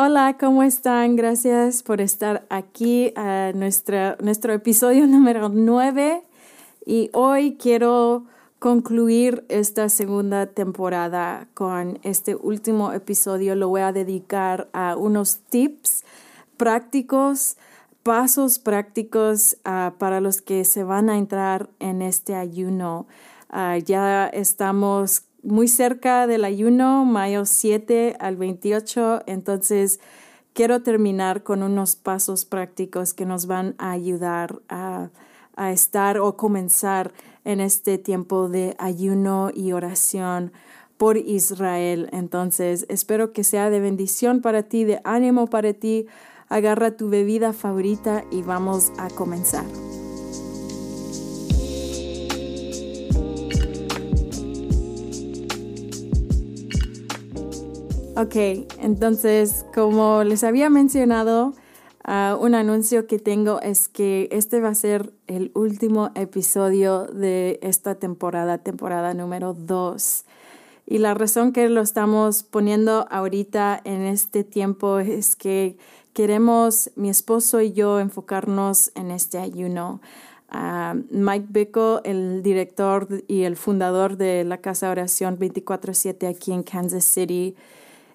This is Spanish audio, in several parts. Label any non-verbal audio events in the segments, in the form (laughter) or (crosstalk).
Hola, ¿cómo están? Gracias por estar aquí a nuestro episodio (laughs) número 9 y hoy quiero concluir esta segunda temporada con este último episodio. Lo voy a dedicar a unos tips prácticos, pasos prácticos ah, para los que se van a entrar en este ayuno. Ah, ya estamos muy cerca del ayuno, mayo 7 al 28, entonces quiero terminar con unos pasos prácticos que nos van a ayudar a, a estar o comenzar en este tiempo de ayuno y oración por Israel. Entonces, espero que sea de bendición para ti, de ánimo para ti. Agarra tu bebida favorita y vamos a comenzar. Ok, entonces como les había mencionado, uh, un anuncio que tengo es que este va a ser el último episodio de esta temporada, temporada número 2. Y la razón que lo estamos poniendo ahorita en este tiempo es que queremos, mi esposo y yo, enfocarnos en este ayuno. Uh, Mike Bickle, el director y el fundador de la Casa Oración 24-7 aquí en Kansas City,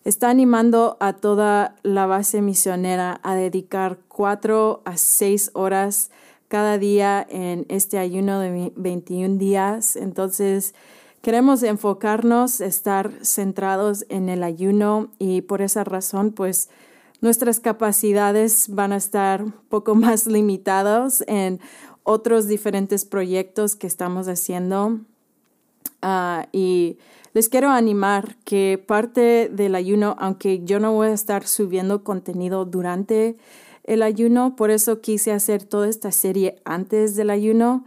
está animando a toda la base misionera a dedicar cuatro a seis horas cada día en este ayuno de 21 días. Entonces, queremos enfocarnos, estar centrados en el ayuno y por esa razón, pues, nuestras capacidades van a estar poco (laughs) más limitadas en otros diferentes proyectos que estamos haciendo. Uh, y les quiero animar que parte del ayuno, aunque yo no voy a estar subiendo contenido durante el ayuno, por eso quise hacer toda esta serie antes del ayuno.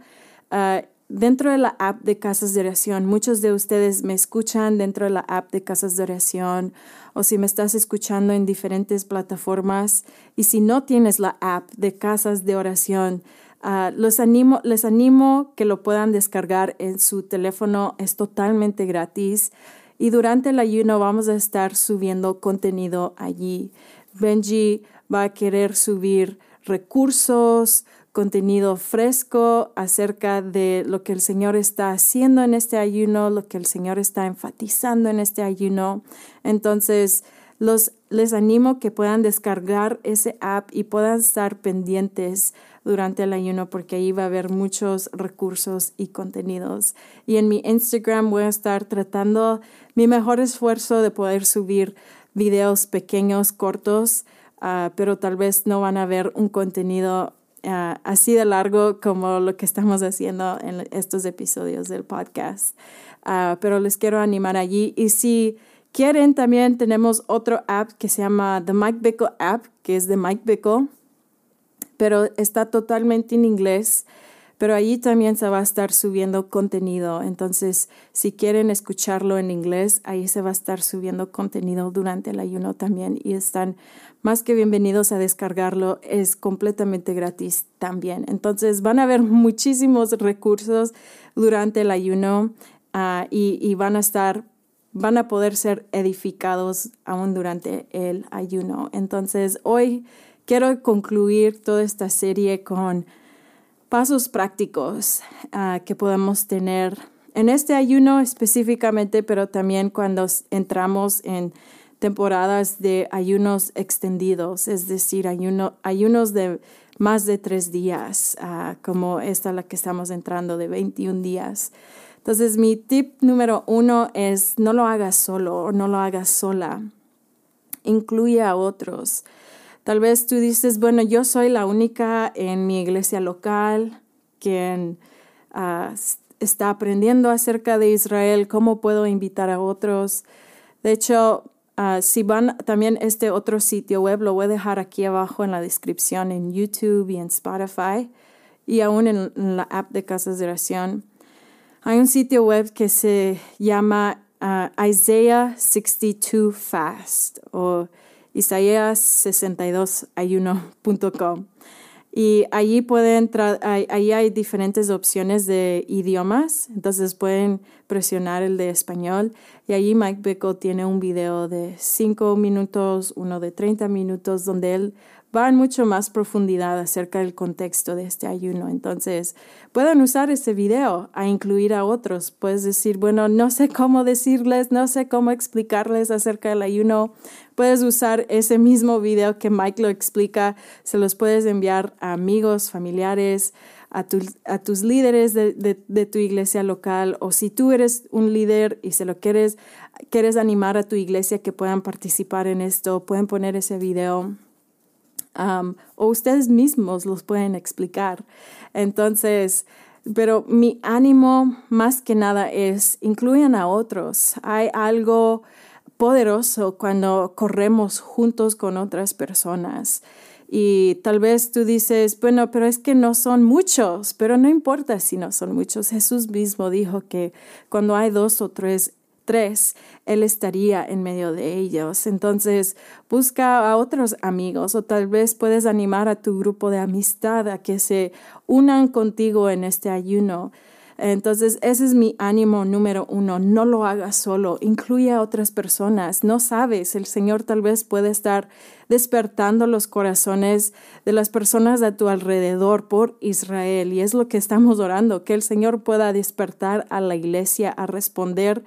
Ah, dentro de la app de Casas de Oración, muchos de ustedes me escuchan dentro de la app de Casas de Oración o si me estás escuchando en diferentes plataformas y si no tienes la app de Casas de Oración, Ah, los animo, les animo que lo puedan descargar en su teléfono, es totalmente gratis. Y durante el ayuno vamos a estar subiendo contenido allí. Benji va a querer subir recursos, contenido fresco acerca de lo que el Señor está haciendo en este ayuno, lo que el Señor está enfatizando en este ayuno. Entonces, los, les animo que puedan descargar ese app y puedan estar pendientes durante el ayuno porque ahí va a haber muchos recursos y contenidos. Y en mi Instagram voy a estar tratando mi mejor esfuerzo de poder subir videos pequeños, cortos, ah, pero tal vez no van a ver un contenido ah, así de largo como lo que estamos haciendo en estos episodios del podcast. Ah, pero les quiero animar allí. Y si quieren, también tenemos otro app que se llama The Mike Bickle App, que es de Mike Bickle pero está totalmente en inglés. Pero allí también se va a estar subiendo contenido. Entonces, si quieren escucharlo en inglés, ahí se va a estar subiendo contenido durante el ayuno también. Y están más que bienvenidos a descargarlo. Es completamente gratis también. Entonces, van a haber muchísimos recursos durante el ayuno ah, y van a estar van a poder ser edificados aún durante el ayuno. Entonces, hoy quiero concluir toda esta serie con pasos prácticos ah, que podemos tener en este ayuno específicamente, pero también cuando entramos en temporadas de ayunos extendidos, es decir, ayuno, ayunos de más de tres días, ah, como esta la que estamos entrando de 21 días. Entonces, mi tip número uno es no lo hagas solo o no lo hagas sola. Incluye a otros. Tal vez tú dices, bueno, yo soy la única en mi iglesia local quien ah, está aprendiendo acerca de Israel, ¿cómo puedo invitar a otros? De hecho, ah, si van también este otro sitio web, lo voy a dejar aquí abajo en la descripción en YouTube y en Spotify y aún en, la app de Casas de Oración. Hay un sitio web que se llama uh, Isaiah 62 Fast o Isaías 62 ayuno.com. Y allí (laughs) pueden, ahí hay diferentes opciones de idiomas, entonces pueden presionar el de español y allí Mike Bickle tiene un video de 5 minutos, uno de 30 minutos, donde él va en mucho más profundidad acerca del contexto de este ayuno. Entonces, pueden usar ese video a incluir a otros. Puedes decir, bueno, no sé cómo decirles, no sé cómo explicarles acerca del ayuno. Puedes usar ese mismo video que Mike lo explica, se los puedes enviar a amigos, familiares, a, a tus líderes de, de, tu iglesia local o si tú eres un líder y se lo quieres, quieres animar a tu iglesia que puedan participar en esto, pueden poner ese video o ustedes mismos los pueden explicar. Entonces, pero mi ánimo más que nada es incluyan a otros. Hay algo poderoso cuando corremos juntos con otras personas. Y tal vez tú dices, bueno, pero es que no son muchos, pero no importa si no son muchos. Jesús mismo dijo que cuando hay dos o tres tres, Él estaría en medio de ellos. Entonces, busca a otros amigos o tal vez puedes animar a tu grupo de amistad a que se unan contigo en este ayuno. Entonces, ese es mi ánimo número uno. No lo hagas solo, incluye a otras personas. No sabes, el Señor tal vez puede estar despertando los corazones de las personas a tu alrededor por Israel. Y es lo que estamos orando, que el Señor pueda despertar a la iglesia a responder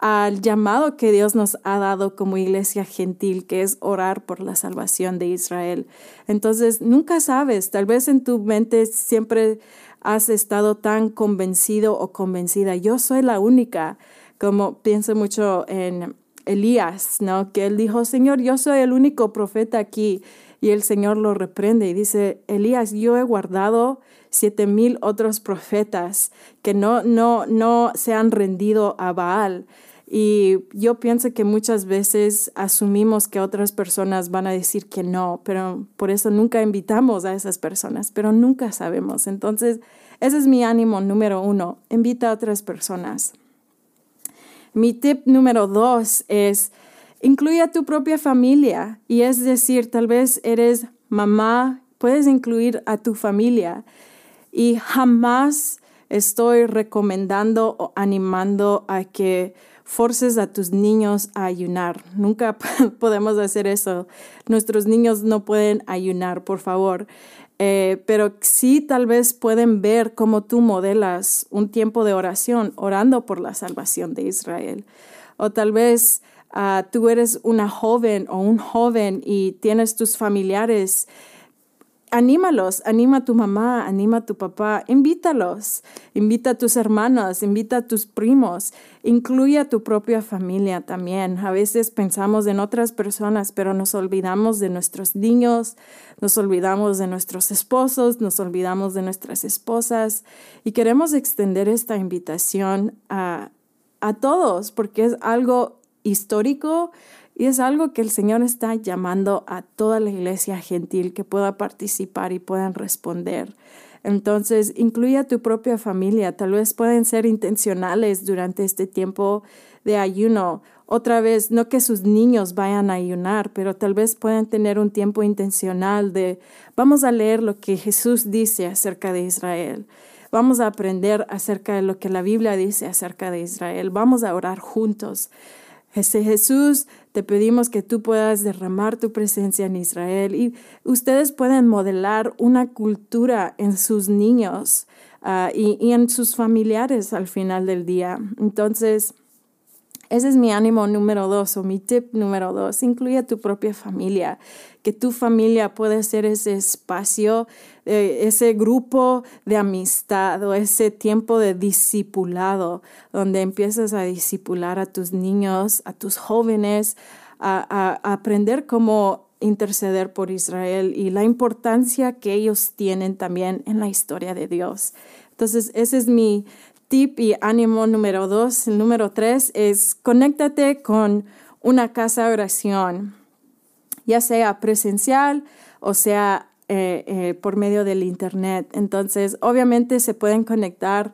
al llamado que Dios nos ha dado como iglesia gentil, que es orar por la salvación de Israel. Entonces, nunca sabes, tal vez en tu mente siempre has estado tan convencido o convencida, yo soy la única, como pienso mucho en Elías, ¿no? Que él dijo, Señor, yo soy el único profeta aquí. Y el Señor lo reprende y dice, Elías, yo he guardado siete mil otros profetas que no, no, no se han rendido a Baal. Y yo pienso que muchas veces asumimos que otras personas van a decir que no, pero por eso nunca invitamos a esas personas, pero nunca sabemos. Entonces, ese es mi ánimo número uno, invita a otras personas. Mi tip número dos es, incluye a tu propia familia. Y es decir, tal vez eres mamá, puedes incluir a tu familia. Y jamás estoy recomendando o animando a que forces a tus niños a ayunar. Nunca (laughs) podemos hacer eso. Nuestros niños no pueden ayunar, por favor. Eh, pero sí tal vez pueden ver cómo tú modelas un tiempo de oración orando por la salvación de Israel. O tal vez ah, tú eres una joven o un joven y tienes tus familiares anímalos, anima a tu mamá, anima a tu papá, invítalos, invita a tus hermanos, invita a tus primos, incluye a tu propia familia también. A veces pensamos en otras personas, pero nos olvidamos de nuestros niños, nos olvidamos de nuestros esposos, nos olvidamos de nuestras esposas y queremos extender esta invitación a, a todos porque es algo histórico y es algo que el Señor está llamando a toda la iglesia gentil que pueda participar y puedan responder. Entonces, incluye a tu propia familia. Tal vez pueden ser intencionales durante este tiempo de ayuno. Otra vez, no que sus niños vayan a ayunar, pero tal vez puedan tener un tiempo intencional de, vamos a leer lo que Jesús dice acerca de Israel. Vamos a aprender acerca de lo que la Biblia dice acerca de Israel. Vamos a orar juntos. Jesús, te pedimos que tú puedas derramar tu presencia en Israel y ustedes pueden modelar una cultura en sus niños ah, y, y en sus familiares al final del día. Entonces, ese es mi ánimo número dos o mi tip número dos. Incluye a tu propia familia, que tu familia puede ser ese espacio, eh, ese grupo de amistad o ese tiempo de discipulado, donde empiezas a discipular a tus niños, a tus jóvenes, a, a aprender cómo interceder por Israel y la importancia que ellos tienen también en la historia de Dios. Entonces, ese es mi tip y ánimo número dos. El número tres es conéctate con una casa de oración, ya sea presencial o sea eh, eh, por medio del internet. Entonces, obviamente se pueden conectar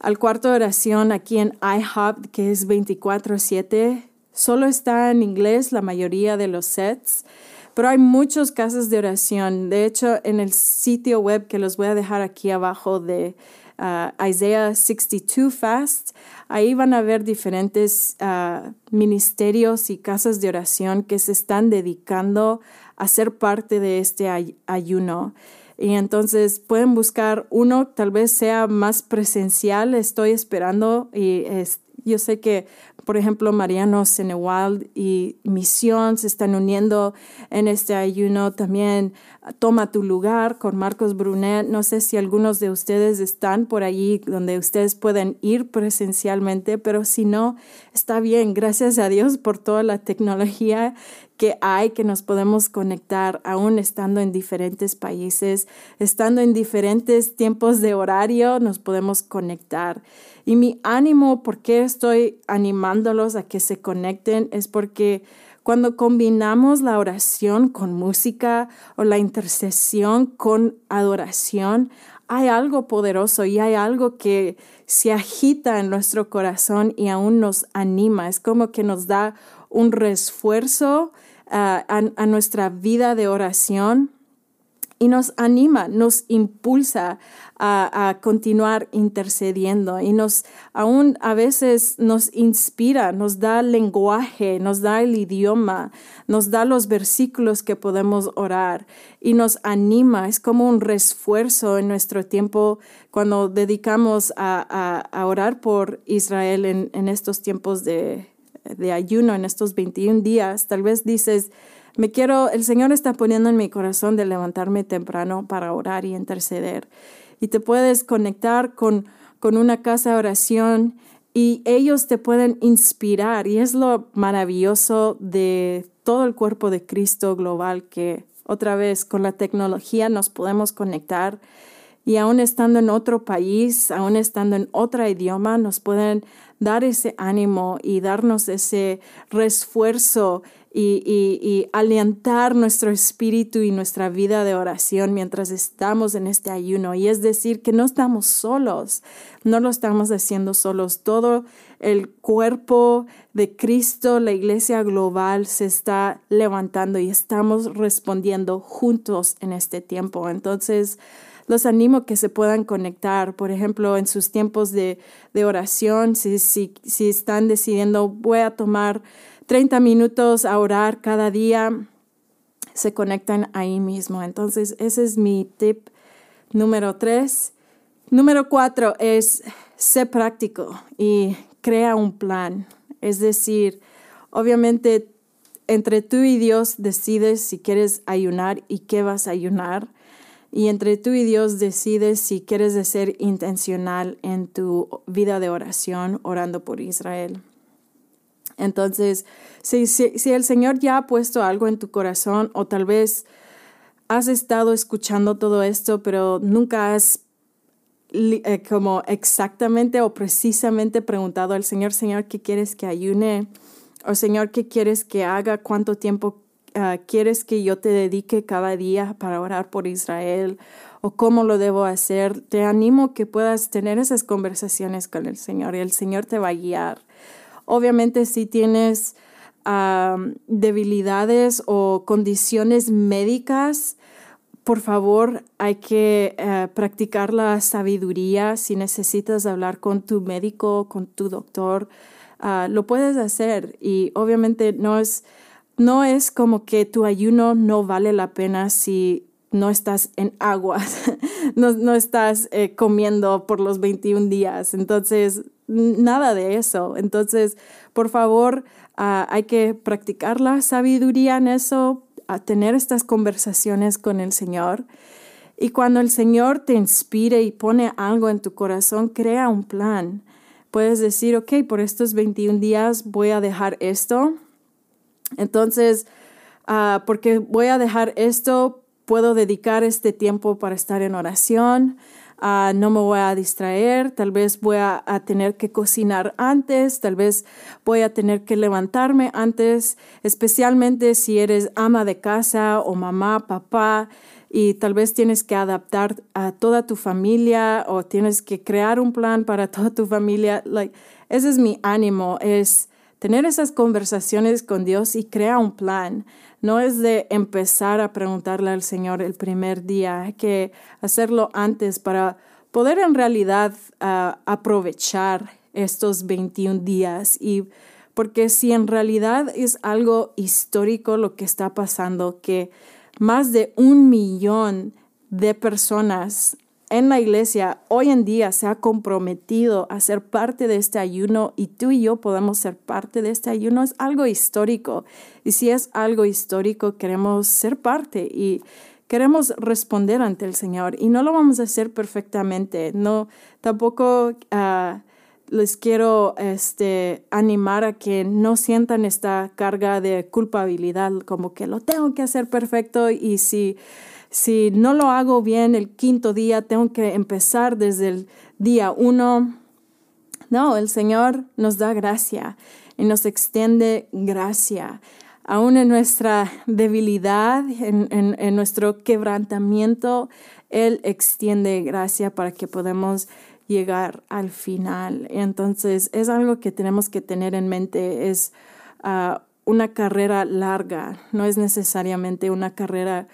al cuarto de oración aquí en iHub, que es 24/7. Solo está en inglés la mayoría de los sets, pero hay muchos casas de oración. De hecho, en el sitio web que los voy a dejar aquí abajo de Isaiah 62 Fast. Ahí van a ver diferentes ministerios y casas de oración que se están dedicando a ser parte de este ayuno. Y entonces pueden buscar uno, tal vez sea más presencial, estoy esperando y yo sé que, por ejemplo, Mariano Senewald y Misión se están uniendo en este ayuno. También Toma tu lugar con Marcos Brunet. No sé si algunos de ustedes están por allí donde ustedes pueden ir presencialmente, pero si no, está bien. Gracias a Dios por toda la tecnología que hay, que nos podemos conectar aún estando en diferentes países, estando en diferentes tiempos de horario, nos podemos conectar. Y mi ánimo, ¿por qué estoy animándolos a que se conecten? Es porque cuando combinamos la oración con música o la intercesión con adoración, hay algo poderoso y hay algo que se agita en nuestro corazón y aún nos anima. Es como que nos da un refuerzo ah, a nuestra vida de oración y nos anima, nos impulsa a, continuar intercediendo y nos aún a veces nos inspira, nos da lenguaje, nos da el idioma, nos da los versículos que podemos orar y nos anima. Es como un refuerzo en nuestro tiempo cuando dedicamos a, orar por Israel en, estos tiempos de, de ayuno, en estos 21 días. Tal vez dices, me quiero, el Señor está poniendo en mi corazón de levantarme temprano para orar y interceder. Y te puedes conectar con, con una casa de oración y ellos te pueden inspirar. Y es lo maravilloso de todo el cuerpo de Cristo global que otra vez con la tecnología nos podemos conectar y aún estando en otro país, aún estando en otro idioma, nos pueden dar ese ánimo y darnos ese refuerzo y, y, alientar nuestro espíritu y nuestra vida de oración mientras estamos en este ayuno. Y es decir, que no estamos solos, no lo estamos haciendo solos. Todo el cuerpo de Cristo, la iglesia global, se está levantando y estamos respondiendo juntos en este tiempo. Entonces, los animo que se puedan conectar, por ejemplo, en sus tiempos de, de oración, si, si, si están decidiendo, voy a tomar 30 minutos a orar cada día, se conectan ahí mismo. Entonces, ese es mi tip número tres. Número cuatro es ser práctico y crea un plan. Es decir, obviamente entre tú y Dios decides si quieres ayunar y qué vas a ayunar. Y entre tú y Dios decides si quieres ser intencional en tu vida de oración orando por Israel. Entonces, si, si, el Señor ya ha puesto algo en tu corazón o tal vez has estado escuchando todo esto, pero nunca has eh, como exactamente o precisamente preguntado al Señor, Señor, ¿qué quieres que ayune? O Señor, ¿qué quieres que haga? ¿Cuánto tiempo ah, quieres que yo te dedique cada día para orar por Israel? ¿O cómo lo debo hacer? Te animo que puedas tener esas conversaciones con el Señor y el Señor te va a guiar. Obviamente si tienes debilidades o condiciones médicas, por favor, hay que eh, practicar la sabiduría. Si necesitas hablar con tu médico, con tu doctor, ah, lo puedes hacer. Y obviamente no es, no es como que tu ayuno no vale la pena si no estás en agua, (laughs) no, no, estás eh, comiendo por los 21 días. Entonces, nada de eso. Entonces, por favor, ah, hay que practicar la sabiduría en eso, a tener estas conversaciones con el Señor. Y cuando el Señor te inspire y pone algo en tu corazón, crea un plan. Puedes decir, ok, por estos 21 días voy a dejar esto. Entonces, uh, porque voy a dejar esto, puedo dedicar este tiempo para estar en oración. Ah, no me voy a distraer, tal vez voy a, tener que cocinar antes, tal vez voy a tener que levantarme antes, especialmente si eres ama de casa o mamá, papá, y tal vez tienes que adaptar a toda tu familia o tienes que crear un plan para toda tu familia. Like, ese es mi ánimo, es tener esas conversaciones con Dios y crea un plan. No es de empezar a preguntarle al Señor el primer día, hay que hacerlo antes para poder en realidad ah, aprovechar estos 21 días y porque si en realidad es algo histórico lo que está pasando, que más de un millón de personas en la iglesia hoy en día se ha comprometido a ser parte de este ayuno y tú y yo podemos ser parte de este ayuno, es algo histórico. Y si es algo histórico, queremos ser parte y queremos responder ante el Señor y no lo vamos a hacer perfectamente. No, tampoco ah, les quiero este, animar a que no sientan esta carga de culpabilidad, como que lo tengo que hacer perfecto y si, si no lo hago bien el quinto día, tengo que empezar desde el día uno. No, el Señor nos da gracia y nos extiende gracia aún en nuestra debilidad, en, nuestro quebrantamiento, Él extiende gracia para que podamos llegar al final. Entonces, es algo que tenemos que tener en mente, es ah, una carrera larga, no es necesariamente una carrera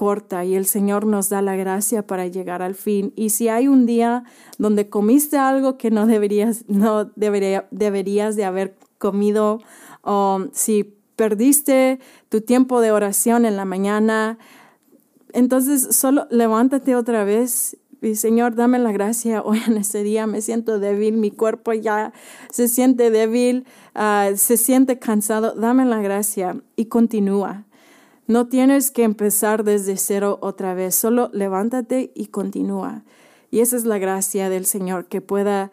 corta y el Señor nos da la gracia para llegar al fin. Y si hay un día donde comiste algo que no deberías, no debería, deberías de haber comido, o si perdiste tu tiempo de oración en la mañana, entonces solo levántate otra vez y Señor, dame la gracia hoy en este día. Me siento débil, mi cuerpo ya se siente débil, ah, se siente cansado. Dame la gracia y continúa. No tienes que empezar desde cero otra vez, solo levántate y continúa. Y esa es la gracia del Señor, que pueda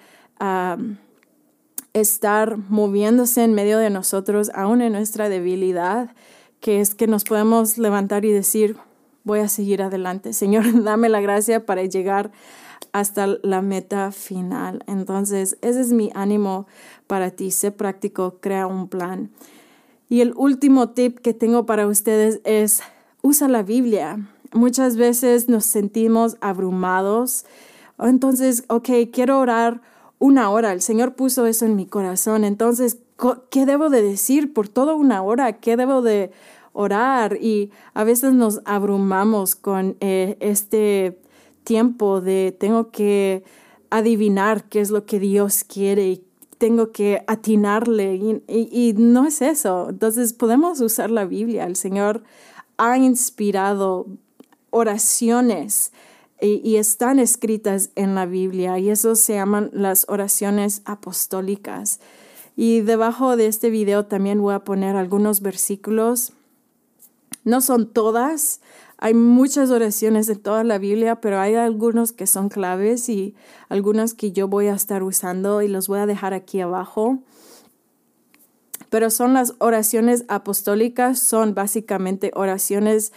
estar moviéndose en medio de nosotros, aún en nuestra debilidad, que es que nos podemos levantar y decir, voy a seguir adelante. Señor, (laughs) dame la gracia para llegar hasta la meta final. Entonces, ese es mi ánimo para ti. Sé práctico, crea un plan. Y el último tip que tengo para ustedes es, usa la Biblia. Muchas veces nos sentimos abrumados. Entonces, ok, quiero orar una hora. El Señor puso eso en mi corazón. Entonces, ¿qué debo de decir por toda una hora? ¿Qué debo de orar? Y a veces nos abrumamos con eh, este tiempo de tengo que adivinar qué es lo que Dios quiere y tengo que atinarle y, y, no es eso. Entonces podemos usar la Biblia. El Señor ha inspirado oraciones y, están escritas en la Biblia y eso se llaman las oraciones apostólicas. Y debajo de este video también voy a poner algunos versículos. No son todas, hay muchas oraciones en toda la Biblia, pero hay algunos que son claves y algunos que yo voy a estar usando y los voy a dejar aquí abajo. Pero son las oraciones apostólicas, son básicamente oraciones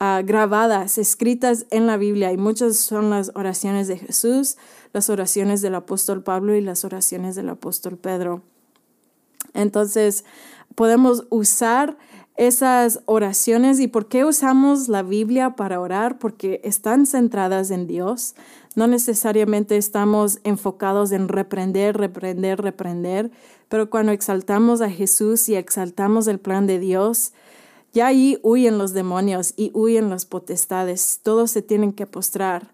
Ah, grabadas, escritas en la Biblia y muchas son las oraciones de Jesús, las oraciones del apóstol Pablo y las oraciones del apóstol Pedro. Entonces, podemos usar esas oraciones y por qué usamos la Biblia para orar, porque están centradas en Dios. No necesariamente estamos enfocados en reprender, reprender, reprender, pero cuando exaltamos a Jesús y exaltamos el plan de Dios, ya ahí huyen los demonios y huyen las potestades. Todos se tienen que postrar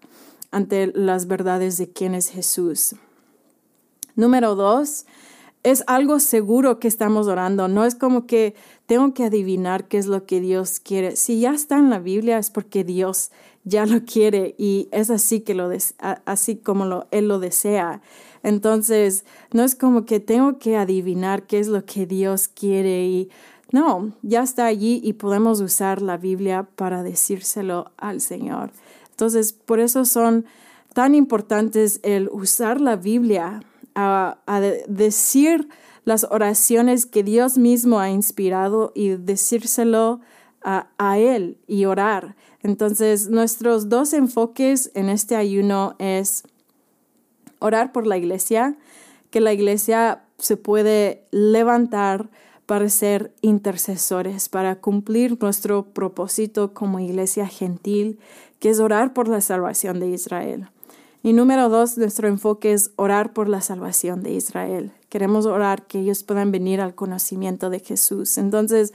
ante las verdades de quién es Jesús. Número dos, es algo seguro que estamos orando. No es como que tengo que adivinar qué es lo que Dios quiere. Si ya está en la Biblia es porque Dios ya lo quiere y es así que lo así como lo, él lo desea. Entonces, no es como que tengo que adivinar qué es lo que Dios quiere y no, ya está allí y podemos usar la Biblia para decírselo al Señor. Entonces, por eso son tan importantes el usar la Biblia a, decir las oraciones que Dios mismo ha inspirado y decírselo a, a, Él y orar. Entonces, nuestros dos enfoques en este ayuno es orar por la iglesia, que la iglesia se puede levantar para ser intercesores, para cumplir nuestro propósito como iglesia gentil, que es orar por la salvación de Israel. Y número dos, nuestro enfoque es orar por la salvación de Israel. Queremos orar que ellos puedan venir al conocimiento de Jesús. Entonces,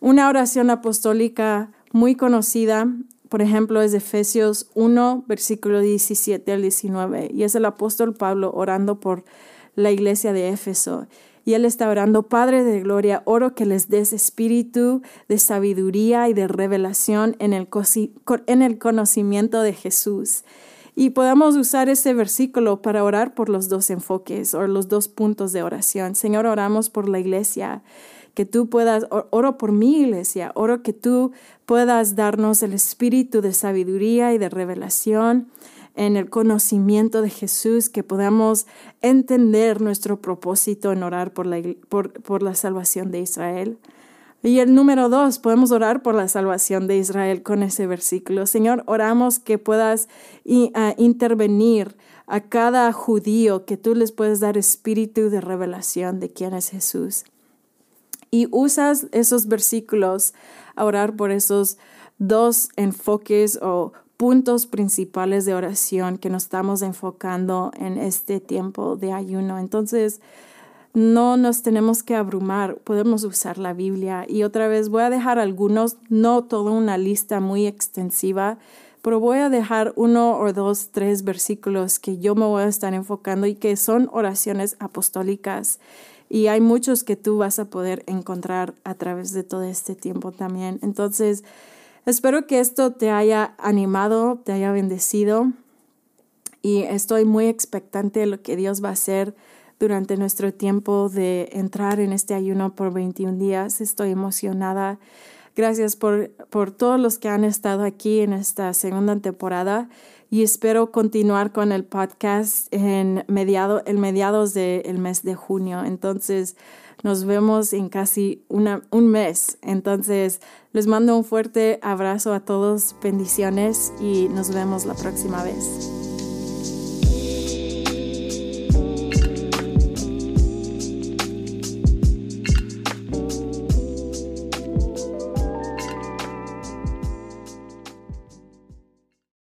una oración apostólica muy conocida por ejemplo, es Efesios 1, versículo 17 al 19, y es el apóstol Pablo orando por la iglesia de Éfeso. Y él está orando, Padre de Gloria, oro que les des espíritu de sabiduría y de revelación en el, en el conocimiento de Jesús. Y podamos usar ese versículo para orar por los dos enfoques o los dos puntos de oración. Señor, oramos por la iglesia que tú puedas, oro por mi iglesia, oro que tú puedas darnos el espíritu de sabiduría y de revelación en el conocimiento de Jesús, que podamos entender nuestro propósito en orar por la, por, la salvación de Israel. Y el número dos, podemos orar por la salvación de Israel con ese versículo. Señor, oramos que puedas intervenir a cada judío, que tú les puedas dar espíritu de revelación de quién es Jesús. Y usas esos versículos a orar por esos dos enfoques o puntos principales de oración que nos estamos enfocando en este tiempo de ayuno. Entonces, no nos tenemos que abrumar, podemos usar la Biblia. Y otra vez voy a dejar algunos, no toda una lista muy extensiva, pero voy a dejar uno o dos, tres versículos que yo me voy a estar enfocando y que son oraciones apostólicas. Y hay muchos que tú vas a poder encontrar a través de todo este tiempo también. Entonces, Espero que esto te haya animado, te haya bendecido y estoy muy expectante de lo que Dios va a hacer durante nuestro tiempo de entrar en este ayuno por 21 días. Estoy emocionada. Gracias por, por todos los que han estado aquí en esta segunda temporada y espero continuar con el podcast en, mediado, en mediados del mes de junio. Entonces, nos vemos en casi una, un mes. Entonces, les mando un fuerte abrazo a todos, bendiciones y nos vemos la próxima vez.